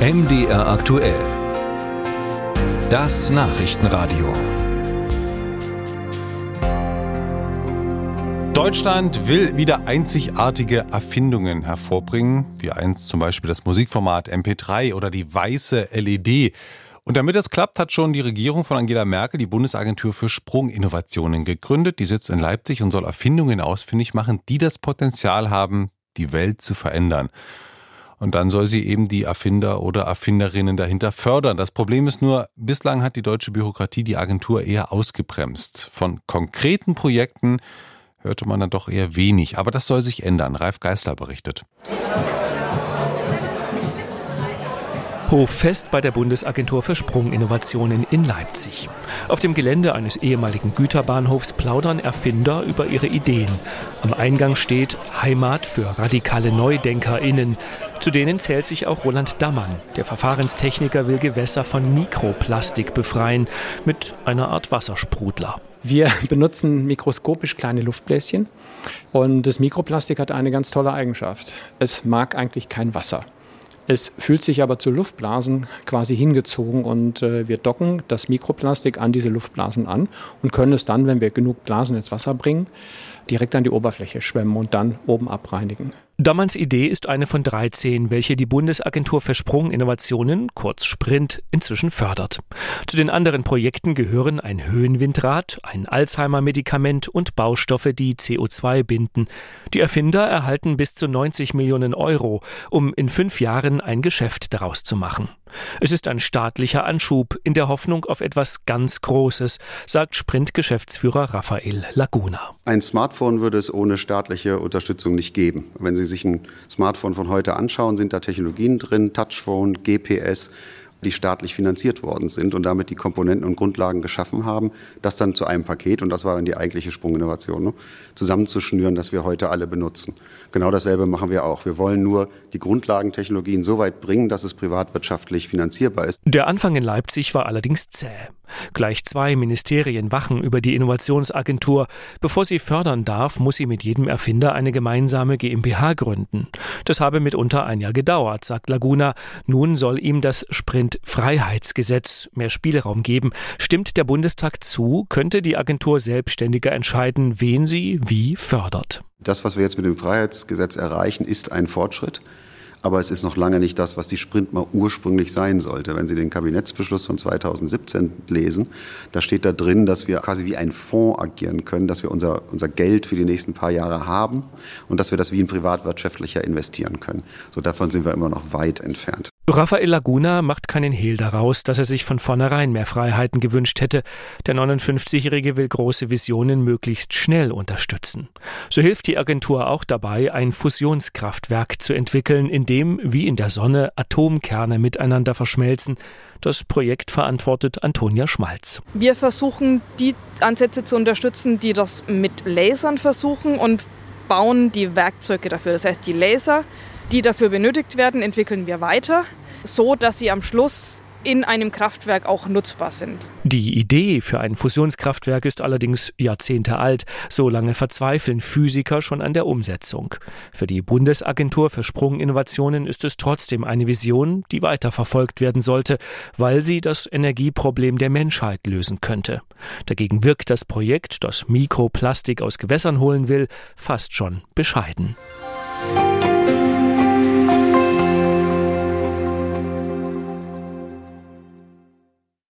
MDR aktuell. Das Nachrichtenradio. Deutschland will wieder einzigartige Erfindungen hervorbringen, wie einst zum Beispiel das Musikformat MP3 oder die weiße LED. Und damit das klappt, hat schon die Regierung von Angela Merkel die Bundesagentur für Sprunginnovationen gegründet. Die sitzt in Leipzig und soll Erfindungen ausfindig machen, die das Potenzial haben, die Welt zu verändern. Und dann soll sie eben die Erfinder oder Erfinderinnen dahinter fördern. Das Problem ist nur, bislang hat die deutsche Bürokratie die Agentur eher ausgebremst. Von konkreten Projekten hörte man dann doch eher wenig. Aber das soll sich ändern. Ralf Geißler berichtet. Hoffest bei der Bundesagentur für Sprunginnovationen in Leipzig. Auf dem Gelände eines ehemaligen Güterbahnhofs plaudern Erfinder über ihre Ideen. Am Eingang steht Heimat für radikale NeudenkerInnen. Zu denen zählt sich auch Roland Dammann. Der Verfahrenstechniker will Gewässer von Mikroplastik befreien mit einer Art Wassersprudler. Wir benutzen mikroskopisch kleine Luftbläschen und das Mikroplastik hat eine ganz tolle Eigenschaft. Es mag eigentlich kein Wasser. Es fühlt sich aber zu Luftblasen quasi hingezogen und äh, wir docken das Mikroplastik an diese Luftblasen an und können es dann, wenn wir genug Blasen ins Wasser bringen, direkt an die Oberfläche schwemmen und dann oben abreinigen. Dammanns Idee ist eine von 13, welche die Bundesagentur für Sprunginnovationen, kurz Sprint, inzwischen fördert. Zu den anderen Projekten gehören ein Höhenwindrad, ein Alzheimer-Medikament und Baustoffe, die CO2 binden. Die Erfinder erhalten bis zu 90 Millionen Euro, um in fünf Jahren ein Geschäft daraus zu machen. Es ist ein staatlicher Anschub in der Hoffnung auf etwas ganz Großes, sagt Sprint-Geschäftsführer Raphael Laguna. Ein Smartphone würde es ohne staatliche Unterstützung nicht geben. Wenn Sie sich ein Smartphone von heute anschauen, sind da Technologien drin, Touchphone, GPS, die staatlich finanziert worden sind und damit die Komponenten und Grundlagen geschaffen haben, das dann zu einem Paket, und das war dann die eigentliche Sprunginnovation, ne, zusammenzuschnüren, dass wir heute alle benutzen. Genau dasselbe machen wir auch. Wir wollen nur die Grundlagentechnologien so weit bringen, dass es privatwirtschaftlich finanzierbar ist. Der Anfang in Leipzig war allerdings zäh. Gleich zwei Ministerien wachen über die Innovationsagentur. Bevor sie fördern darf, muss sie mit jedem Erfinder eine gemeinsame GmbH gründen. Das habe mitunter ein Jahr gedauert, sagt Laguna. Nun soll ihm das Sprint-Freiheitsgesetz mehr Spielraum geben. Stimmt der Bundestag zu, könnte die Agentur selbstständiger entscheiden, wen sie wie fördert. Das, was wir jetzt mit dem Freiheitsgesetz erreichen, ist ein Fortschritt. Aber es ist noch lange nicht das, was die Sprint mal ursprünglich sein sollte. Wenn Sie den Kabinettsbeschluss von 2017 lesen, da steht da drin, dass wir quasi wie ein Fonds agieren können, dass wir unser, unser Geld für die nächsten paar Jahre haben und dass wir das wie ein privatwirtschaftlicher investieren können. So davon sind wir immer noch weit entfernt. Rafael Laguna macht keinen Hehl daraus, dass er sich von vornherein mehr Freiheiten gewünscht hätte. Der 59-Jährige will große Visionen möglichst schnell unterstützen. So hilft die Agentur auch dabei, ein Fusionskraftwerk zu entwickeln, in dem, wie in der Sonne, Atomkerne miteinander verschmelzen. Das Projekt verantwortet Antonia Schmalz. Wir versuchen, die Ansätze zu unterstützen, die das mit Lasern versuchen und bauen die Werkzeuge dafür. Das heißt, die Laser, die dafür benötigt werden, entwickeln wir weiter so dass sie am Schluss in einem Kraftwerk auch nutzbar sind. Die Idee für ein Fusionskraftwerk ist allerdings Jahrzehnte alt. So lange verzweifeln Physiker schon an der Umsetzung. Für die Bundesagentur für Sprunginnovationen ist es trotzdem eine Vision, die weiterverfolgt werden sollte, weil sie das Energieproblem der Menschheit lösen könnte. Dagegen wirkt das Projekt, das Mikroplastik aus Gewässern holen will, fast schon bescheiden.